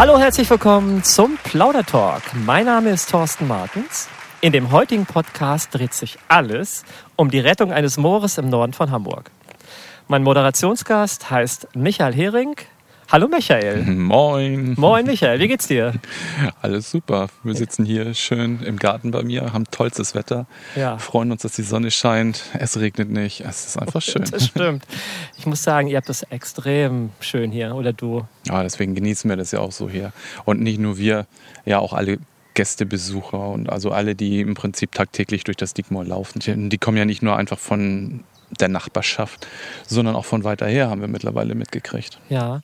Hallo, herzlich willkommen zum Plaudertalk. Mein Name ist Thorsten Martens. In dem heutigen Podcast dreht sich alles um die Rettung eines Moores im Norden von Hamburg. Mein Moderationsgast heißt Michael Hering. Hallo Michael. Moin. Moin Michael, wie geht's dir? Alles super. Wir sitzen hier schön im Garten bei mir, haben tollstes Wetter, Ja. freuen uns, dass die Sonne scheint, es regnet nicht, es ist einfach schön. Das stimmt. Ich muss sagen, ihr habt das extrem schön hier, oder du? Ja, deswegen genießen wir das ja auch so hier. Und nicht nur wir, ja auch alle Gästebesucher und also alle, die im Prinzip tagtäglich durch das Digmor laufen. Die, die kommen ja nicht nur einfach von der Nachbarschaft, sondern auch von weiter her, haben wir mittlerweile mitgekriegt. Ja.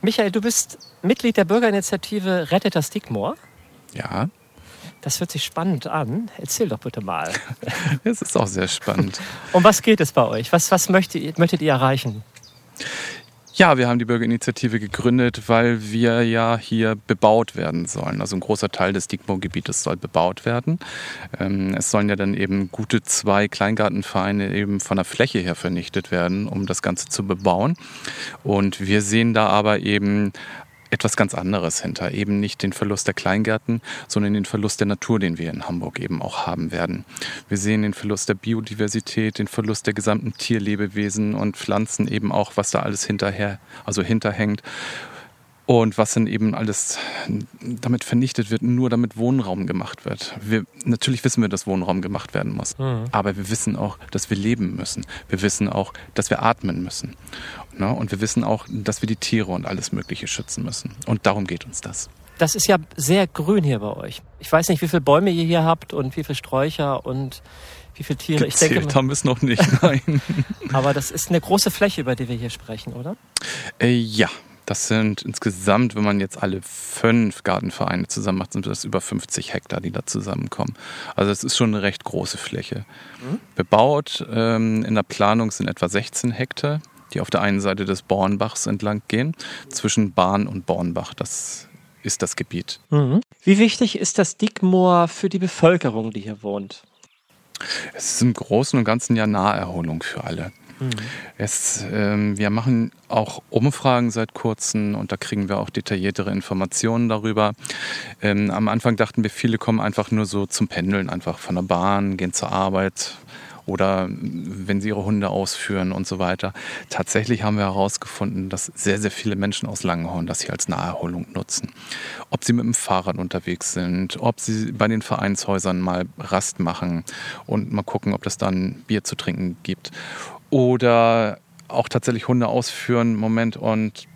Michael, du bist Mitglied der Bürgerinitiative Rettet das Digmor. Ja, Das hört sich spannend an. Erzähl doch bitte mal. es ist auch sehr spannend. Um was geht es bei euch? Was, was möchtet, möchtet ihr erreichen? Ja, wir haben die Bürgerinitiative gegründet, weil wir ja hier bebaut werden sollen. Also ein großer Teil des Digmo-Gebietes soll bebaut werden. Ähm, es sollen ja dann eben gute zwei Kleingartenvereine eben von der Fläche her vernichtet werden, um das Ganze zu bebauen. Und wir sehen da aber eben etwas ganz anderes hinter. Eben nicht den Verlust der Kleingärten, sondern den Verlust der Natur, den wir in Hamburg eben auch haben werden. Wir sehen den Verlust der Biodiversität, den Verlust der gesamten Tierlebewesen und Pflanzen eben auch, was da alles hinterher, also hinterhängt. Und was dann eben alles damit vernichtet wird, nur damit Wohnraum gemacht wird. Wir, natürlich wissen wir, dass Wohnraum gemacht werden muss. Aber wir wissen auch, dass wir leben müssen. Wir wissen auch, dass wir atmen müssen. Ne? Und wir wissen auch, dass wir die Tiere und alles Mögliche schützen müssen. Und darum geht uns das. Das ist ja sehr grün hier bei euch. Ich weiß nicht, wie viele Bäume ihr hier habt und wie viele Sträucher und wie viele Tiere. Ich denke, Gezählt haben wir es noch nicht, nein. aber das ist eine große Fläche, über die wir hier sprechen, oder? Äh, ja, das sind insgesamt, wenn man jetzt alle fünf Gartenvereine zusammen macht, sind das über 50 Hektar, die da zusammenkommen. Also es ist schon eine recht große Fläche. Bebaut ähm, in der Planung sind etwa 16 Hektar, die auf der einen Seite des Bornbachs entlang gehen, zwischen Bahn und Bornbach. Das ist das Gebiet. Wie wichtig ist das Digmoor für die Bevölkerung, die hier wohnt? Es ist im Großen und Ganzen ja Naherholung für alle. Es, ähm, wir machen auch Umfragen seit kurzem und da kriegen wir auch detailliertere Informationen darüber. Ähm, am Anfang dachten wir, viele kommen einfach nur so zum Pendeln, einfach von der Bahn, gehen zur Arbeit oder wenn sie ihre Hunde ausführen und so weiter. Tatsächlich haben wir herausgefunden, dass sehr, sehr viele Menschen aus Langenhorn das hier als Naherholung nutzen. Ob sie mit dem Fahrrad unterwegs sind, ob sie bei den Vereinshäusern mal Rast machen und mal gucken, ob es dann Bier zu trinken gibt. Oder auch tatsächlich Hunde ausführen, Moment, und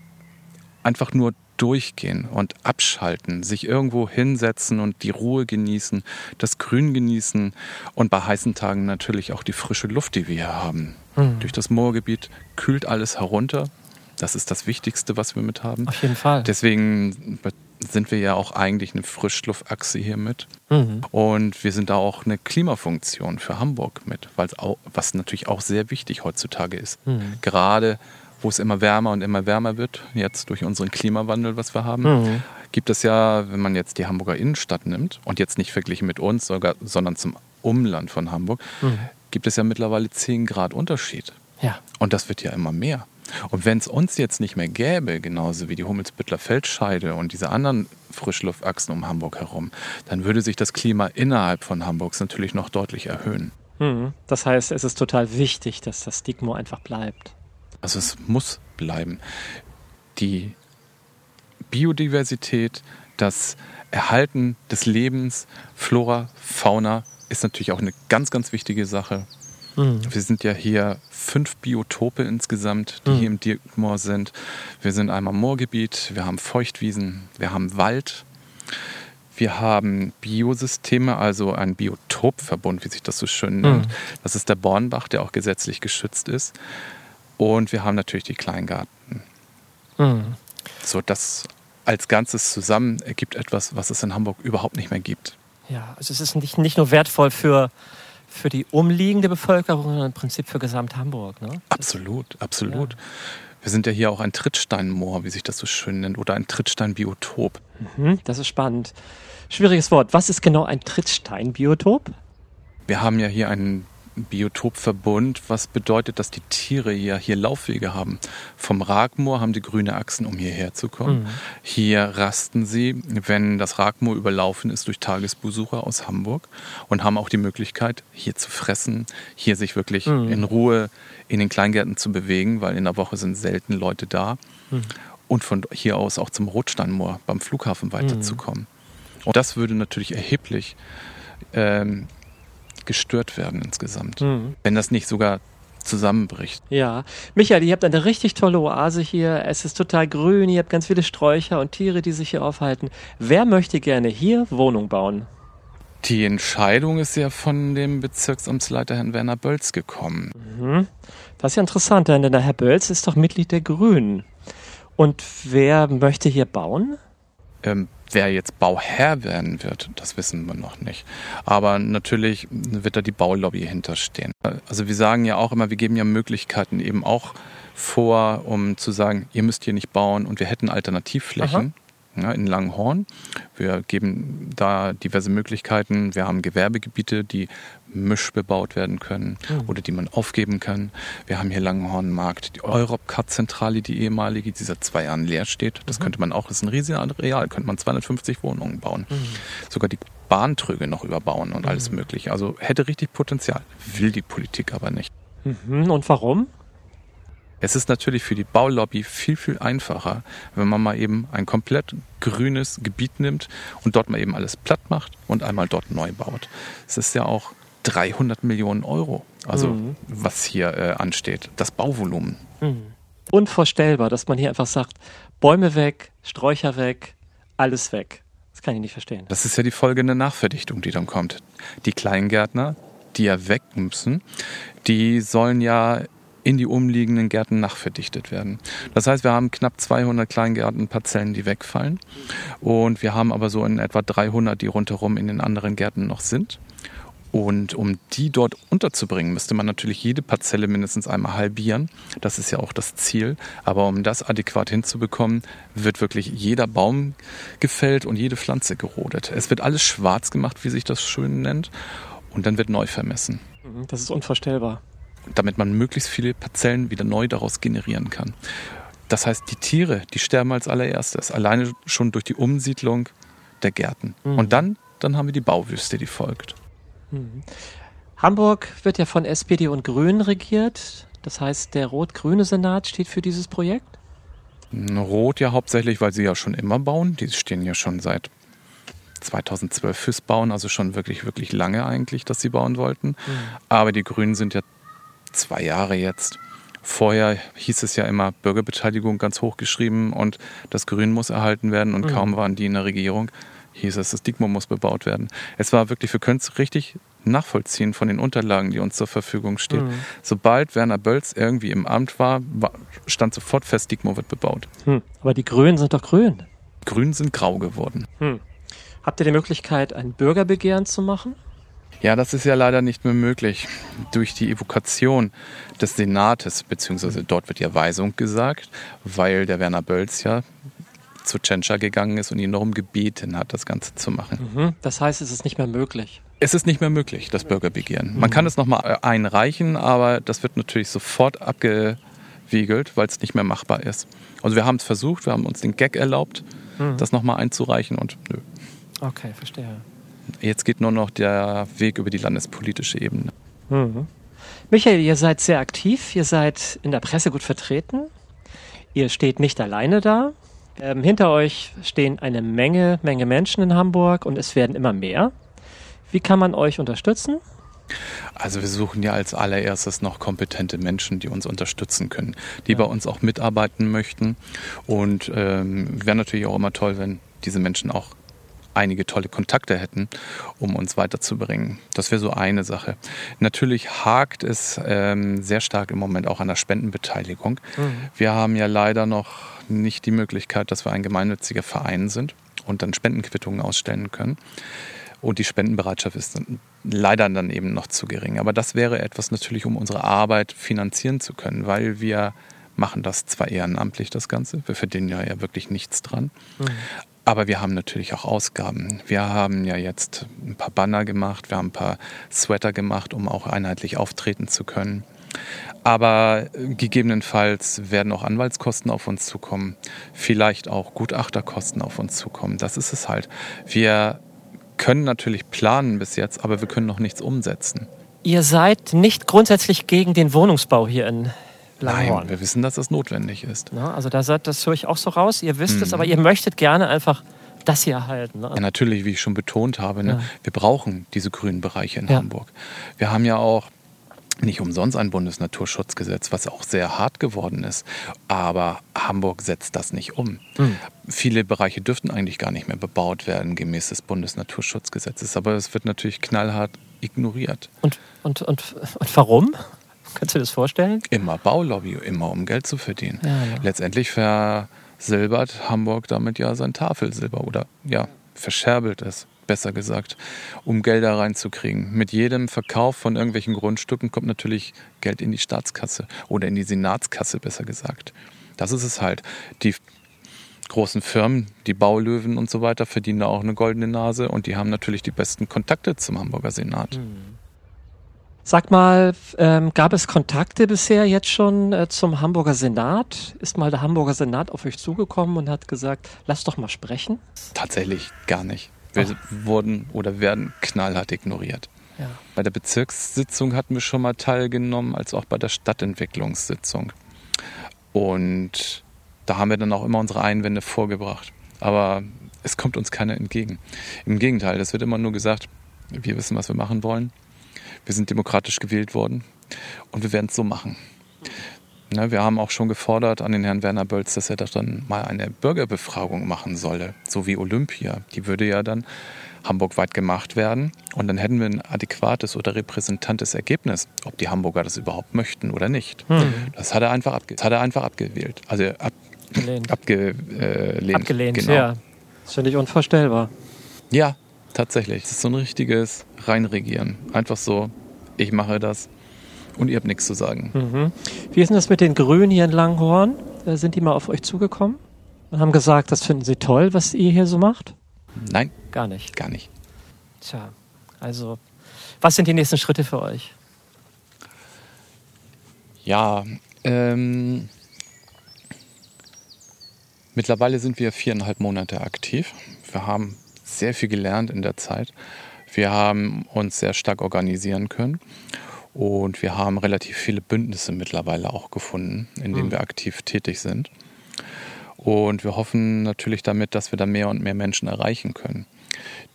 einfach nur durchgehen und abschalten, sich irgendwo hinsetzen und die Ruhe genießen, das Grün genießen und bei heißen Tagen natürlich auch die frische Luft, die wir hier haben. Durch das Moorgebiet kühlt alles herunter. Das ist das Wichtigste, was wir mit haben. Auf jeden Fall. Deswegen sind wir ja auch eigentlich eine Frischluftachse hier mit. Und wir sind da auch eine Klimafunktion für Hamburg mit, auch, was natürlich auch sehr wichtig heutzutage ist. Gerade wo es immer wärmer und immer wärmer wird, jetzt durch unseren Klimawandel, was wir haben, gibt es ja, wenn man jetzt die Hamburger Innenstadt nimmt und jetzt nicht verglichen mit uns, sogar, sondern zum Umland von Hamburg, gibt es ja mittlerweile 10 Grad Unterschied. Ja. Und das wird ja immer mehr. Und wenn es uns jetzt nicht mehr gäbe, genauso wie die Hummelsbüttler Feldscheide und diese anderen Frischluftachsen um Hamburg herum, dann würde sich das Klima innerhalb von Hamburgs natürlich noch deutlich erhöhen. Mhm. Das heißt, es ist total wichtig, dass das Digmoor einfach bleibt. Also es muss bleiben. Die Biodiversität, das Erhalten des Lebens, Flora, Fauna ist natürlich auch eine ganz, ganz wichtige Sache. Wir sind ja hier fünf Biotope insgesamt, die hier im Dirkmoor sind. Wir sind einmal Moorgebiet, wir haben Feuchtwiesen, wir haben Wald, wir haben Biosysteme, also ein Biotopverbund, wie sich das so schön nennt. Das ist der Bornbach, der auch gesetzlich geschützt ist. Und wir haben natürlich die Kleingarten. So, das als Ganzes zusammen ergibt etwas, was es in Hamburg überhaupt nicht mehr gibt. Ja, also es ist nicht, nicht nur wertvoll für, für die umliegende Bevölkerung, sondern im Prinzip für gesamt Hamburg. Ne? Absolut, absolut. Wir sind ja hier auch ein Trittsteinmoor, wie sich das so schön nennt, oder ein Trittsteinbiotop. Mhm, das ist spannend. Schwieriges Wort. Was ist genau ein Trittsteinbiotop? Wir haben ja hier ein Biotopverbund, was bedeutet, dass die Tiere ja hier Laufwege haben. Vom Ragmoor haben die grüne Achsen, um hierher zu kommen. Mhm. Hier rasten sie, wenn das Ragmoor überlaufen ist durch Tagesbesucher aus Hamburg und haben auch die Möglichkeit, hier zu fressen, hier sich wirklich mhm. in Ruhe in den Kleingärten zu bewegen, weil in der Woche sind selten Leute da. Mhm. Und von hier aus auch zum Rotsteinmoor beim Flughafen weiterzukommen. Mhm. Und das würde natürlich erheblich ähm, gestört werden insgesamt. Mhm. Wenn das nicht sogar zusammenbricht. Ja. Michael, ihr habt eine richtig tolle Oase hier. Es ist total grün, ihr habt ganz viele Sträucher und Tiere, die sich hier aufhalten. Wer möchte gerne hier Wohnung bauen? Die Entscheidung ist ja von dem Bezirksamtsleiter Herrn Werner Bölz gekommen. Mhm. Das ist ja interessant, denn der Herr Bölz ist doch Mitglied der Grünen. Und wer möchte hier bauen? Ähm, Wer jetzt Bauherr werden wird, das wissen wir noch nicht. Aber natürlich wird da die Baulobby hinterstehen. Also wir sagen ja auch immer, wir geben ja Möglichkeiten eben auch vor, um zu sagen, ihr müsst hier nicht bauen und wir hätten Alternativflächen. Aha ja, in Langhorn. Wir geben da diverse Möglichkeiten. Wir haben Gewerbegebiete, die mischbebaut werden können mhm. oder die man aufgeben kann. Wir haben hier Langhornmarkt, die Europcar-Zentrale, die ehemalige, die seit zwei Jahren leer steht. Das mhm. könnte man auch, das ist ein riesiges Areal, könnte man 250 Wohnungen bauen. Mhm. Sogar die Bahntröge noch überbauen und alles mhm. mögliche. Also hätte richtig Potenzial, will die Politik aber nicht. Mhm. Und warum? Es ist natürlich für die Baulobby viel, viel einfacher, wenn man mal eben ein komplett grünes Gebiet nimmt und dort mal eben alles platt macht und einmal dort neu baut. Es ist ja auch 300 Millionen Euro, also mhm. was hier äh, ansteht, das Bauvolumen. Mhm. Unvorstellbar, dass man hier einfach sagt, Bäume weg, Sträucher weg, alles weg. Das kann ich nicht verstehen. Das ist ja die folgende Nachverdichtung, die dann kommt. Die Kleingärtner, die ja weg müssen, die sollen ja in die umliegenden Gärten nachverdichtet werden. Das heißt, wir haben knapp 200 Kleingärtenparzellen, die wegfallen und wir haben aber so in etwa 300, die rundherum in den anderen Gärten noch sind. Und um die dort unterzubringen, müsste man natürlich jede Parzelle mindestens einmal halbieren. Das ist ja auch das Ziel. Aber um das adäquat hinzubekommen, wird wirklich jeder Baum gefällt und jede Pflanze gerodet. Es wird alles schwarz gemacht, wie sich das schön nennt. Und dann wird neu vermessen. Das ist unvorstellbar damit man möglichst viele Parzellen wieder neu daraus generieren kann. Das heißt, die Tiere, die sterben als allererstes, alleine schon durch die Umsiedlung der Gärten. Mhm. Und dann, dann haben wir die Bauwüste, die folgt. Mhm. Hamburg wird ja von SPD und Grünen regiert. Das heißt, der rot-grüne Senat steht für dieses Projekt? Rot ja hauptsächlich, weil sie ja schon immer bauen. Die stehen ja schon seit 2012 fürs Bauen, also schon wirklich, wirklich lange eigentlich, dass sie bauen wollten. Mhm. Aber die Grünen sind ja zwei Jahre jetzt. Vorher hieß es ja immer Bürgerbeteiligung ganz hoch geschrieben und das Grün muss erhalten werden und mhm. kaum waren die in der Regierung, hieß es, das Digmo muss bebaut werden. Es war wirklich, wir können es richtig nachvollziehen von den Unterlagen, die uns zur Verfügung stehen. Mhm. Sobald Werner Bölz irgendwie im Amt war, stand sofort fest, Digmo wird bebaut. Mhm. Aber die Grünen sind doch grün. Grün sind grau geworden. Hm. Habt ihr die Möglichkeit, ein Bürgerbegehren zu machen? Ja, das ist ja leider nicht mehr möglich. Durch die Evokation des Senates, beziehungsweise dort wird ja Weisung gesagt, weil der Werner Bölz ja zu Tschentscher gegangen ist und ihn darum gebeten hat, das Ganze zu machen. Mhm. Das heißt, es ist nicht mehr möglich. Es ist nicht mehr möglich, das Bürgerbegehren. Man kann es nochmal einreichen, aber das wird natürlich sofort abgewiegelt, weil es nicht mehr machbar ist. Also wir haben es versucht, wir haben uns den Gag erlaubt, mhm. das nochmal einzureichen und nö. Okay, verstehe. Jetzt geht nur noch der Weg über die landespolitische Ebene. Mhm. Michael, ihr seid sehr aktiv, ihr seid in der Presse gut vertreten. Ihr steht nicht alleine da. Ähm, hinter euch stehen eine Menge, Menge Menschen in Hamburg und es werden immer mehr. Wie kann man euch unterstützen? Also wir suchen ja als allererstes noch kompetente Menschen, die uns unterstützen können, die ja. bei uns auch mitarbeiten möchten. Und ähm, wäre natürlich auch immer toll, wenn diese Menschen auch einige tolle Kontakte hätten, um uns weiterzubringen. Das wäre so eine Sache. Natürlich hakt es ähm, sehr stark im Moment auch an der Spendenbeteiligung. Mhm. Wir haben ja leider noch nicht die Möglichkeit, dass wir ein gemeinnütziger Verein sind und dann Spendenquittungen ausstellen können. Und die Spendenbereitschaft ist dann leider dann eben noch zu gering. Aber das wäre etwas natürlich, um unsere Arbeit finanzieren zu können, weil wir machen das zwar ehrenamtlich, das Ganze. Wir verdienen ja, ja wirklich nichts dran. Mhm. Aber wir haben natürlich auch Ausgaben. Wir haben ja jetzt ein paar Banner gemacht, wir haben ein paar Sweater gemacht, um auch einheitlich auftreten zu können. Aber gegebenenfalls werden auch Anwaltskosten auf uns zukommen, vielleicht auch Gutachterkosten auf uns zukommen. Das ist es halt. Wir können natürlich planen bis jetzt, aber wir können noch nichts umsetzen. Ihr seid nicht grundsätzlich gegen den Wohnungsbau hier in Langhorn. Nein, wir wissen, dass das notwendig ist. Na, also da seid, das höre ich auch so raus. Ihr wisst mhm. es, aber ihr möchtet gerne einfach das hier erhalten. Ne? Ja, natürlich, wie ich schon betont habe, ne? ja. wir brauchen diese grünen Bereiche in ja. Hamburg. Wir haben ja auch nicht umsonst ein Bundesnaturschutzgesetz, was auch sehr hart geworden ist. Aber Hamburg setzt das nicht um. Mhm. Viele Bereiche dürften eigentlich gar nicht mehr bebaut werden gemäß des Bundesnaturschutzgesetzes. Aber es wird natürlich knallhart ignoriert. Und, und, und, und warum? Kannst du dir das vorstellen? Immer Baulobby, immer um Geld zu verdienen. Ja, ja. Letztendlich versilbert Hamburg damit ja sein Tafelsilber oder ja, verscherbelt es besser gesagt, um Gelder reinzukriegen. Mit jedem Verkauf von irgendwelchen Grundstücken kommt natürlich Geld in die Staatskasse oder in die Senatskasse, besser gesagt. Das ist es halt. Die großen Firmen, die Baulöwen und so weiter, verdienen da auch eine goldene Nase und die haben natürlich die besten Kontakte zum Hamburger Senat. Hm. Sag mal, ähm, gab es Kontakte bisher jetzt schon äh, zum Hamburger Senat? Ist mal der Hamburger Senat auf euch zugekommen und hat gesagt, lass doch mal sprechen? Tatsächlich gar nicht. Wir Ach. wurden oder werden knallhart ignoriert. Ja. Bei der Bezirkssitzung hatten wir schon mal teilgenommen, als auch bei der Stadtentwicklungssitzung. Und da haben wir dann auch immer unsere Einwände vorgebracht. Aber es kommt uns keiner entgegen. Im Gegenteil, es wird immer nur gesagt, wir wissen, was wir machen wollen. Wir sind demokratisch gewählt worden und wir werden es so machen. Ne, wir haben auch schon gefordert an den Herrn Werner Bölz, dass er da dann mal eine Bürgerbefragung machen solle, so wie Olympia. Die würde ja dann hamburgweit gemacht werden und dann hätten wir ein adäquates oder repräsentantes Ergebnis, ob die Hamburger das überhaupt möchten oder nicht. Hm. Das, hat er einfach das hat er einfach abgewählt. Also ab, abgelehnt. Abgelehnt, genau. ja. Das finde ich unvorstellbar. Ja, tatsächlich. Das ist so ein richtiges Reinregieren. Einfach so, ich mache das und ihr habt nichts zu sagen. Mhm. Wie ist denn das mit den Grünen hier in Langhorn? Äh, sind die mal auf euch zugekommen und haben gesagt, das finden sie toll, was ihr hier so macht? Nein. Gar nicht. Gar nicht. Tja, also, was sind die nächsten Schritte für euch? Ja, ähm, mittlerweile sind wir viereinhalb Monate aktiv. Wir haben sehr viel gelernt in der Zeit. Wir haben uns sehr stark organisieren können und wir haben relativ viele Bündnisse mittlerweile auch gefunden, in denen mhm. wir aktiv tätig sind. Und wir hoffen natürlich damit, dass wir da mehr und mehr Menschen erreichen können.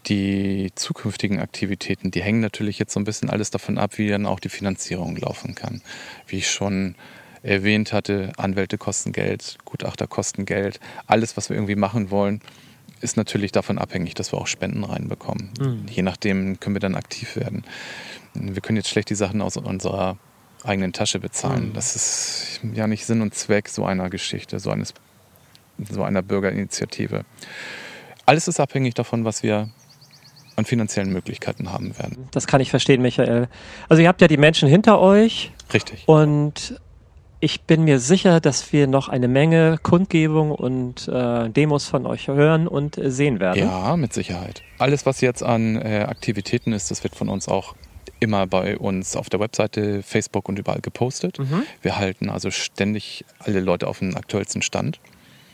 Die zukünftigen Aktivitäten, die hängen natürlich jetzt so ein bisschen alles davon ab, wie dann auch die Finanzierung laufen kann. Wie ich schon erwähnt hatte, Anwälte kosten Geld, Gutachter kosten Geld. Alles, was wir irgendwie machen wollen, ist natürlich davon abhängig, dass wir auch Spenden reinbekommen. Mhm. Je nachdem können wir dann aktiv werden wir können jetzt schlecht die Sachen aus unserer eigenen Tasche bezahlen. Mhm. Das ist ja nicht Sinn und Zweck so einer Geschichte, so, eines, so einer Bürgerinitiative. Alles ist abhängig davon, was wir an finanziellen Möglichkeiten haben werden. Das kann ich verstehen, Michael. Also ihr habt ja die Menschen hinter euch. Richtig. Und ich bin mir sicher, dass wir noch eine Menge Kundgebung und äh, Demos von euch hören und äh, sehen werden. Ja, mit Sicherheit. Alles, was jetzt an äh, Aktivitäten ist, das wird von uns auch immer bei uns auf der Webseite, Facebook und überall gepostet. Mhm. Wir halten also ständig alle Leute auf dem aktuellsten Stand.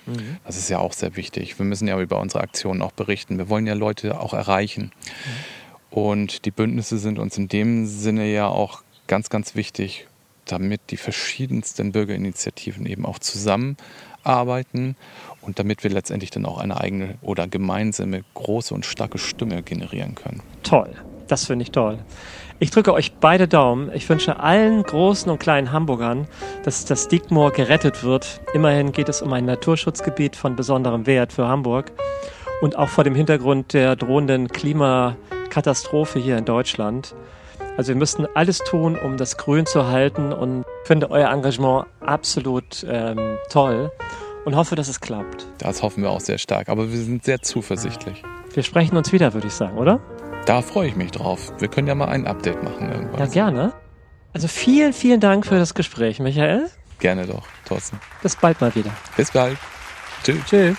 Mhm. Das ist ja auch sehr wichtig. Wir müssen ja über unsere Aktionen auch berichten. Wir wollen ja Leute auch erreichen. Mhm. Und die Bündnisse sind uns in dem Sinne ja auch ganz, ganz wichtig, damit die verschiedensten Bürgerinitiativen eben auch zusammenarbeiten und damit wir letztendlich dann auch eine eigene oder gemeinsame große und starke Stimme generieren können. Toll, das finde ich toll. Ich drücke euch beide Daumen. Ich wünsche allen großen und kleinen Hamburgern, dass das Diekmoor gerettet wird. Immerhin geht es um ein Naturschutzgebiet von besonderem Wert für Hamburg. Und auch vor dem Hintergrund der drohenden Klimakatastrophe hier in Deutschland. Also wir müssten alles tun, um das Grün zu halten und finde euer Engagement absolut ähm, toll und hoffe, dass es klappt. Das hoffen wir auch sehr stark, aber wir sind sehr zuversichtlich. Wir sprechen uns wieder, würde ich sagen, oder? Da freue ich mich drauf. Wir können ja mal ein Update machen irgendwann. Ja, gerne. Also vielen, vielen Dank für das Gespräch, Michael. Gerne doch, Thorsten. Bis bald mal wieder. Bis bald. Tschüss. Tschüss.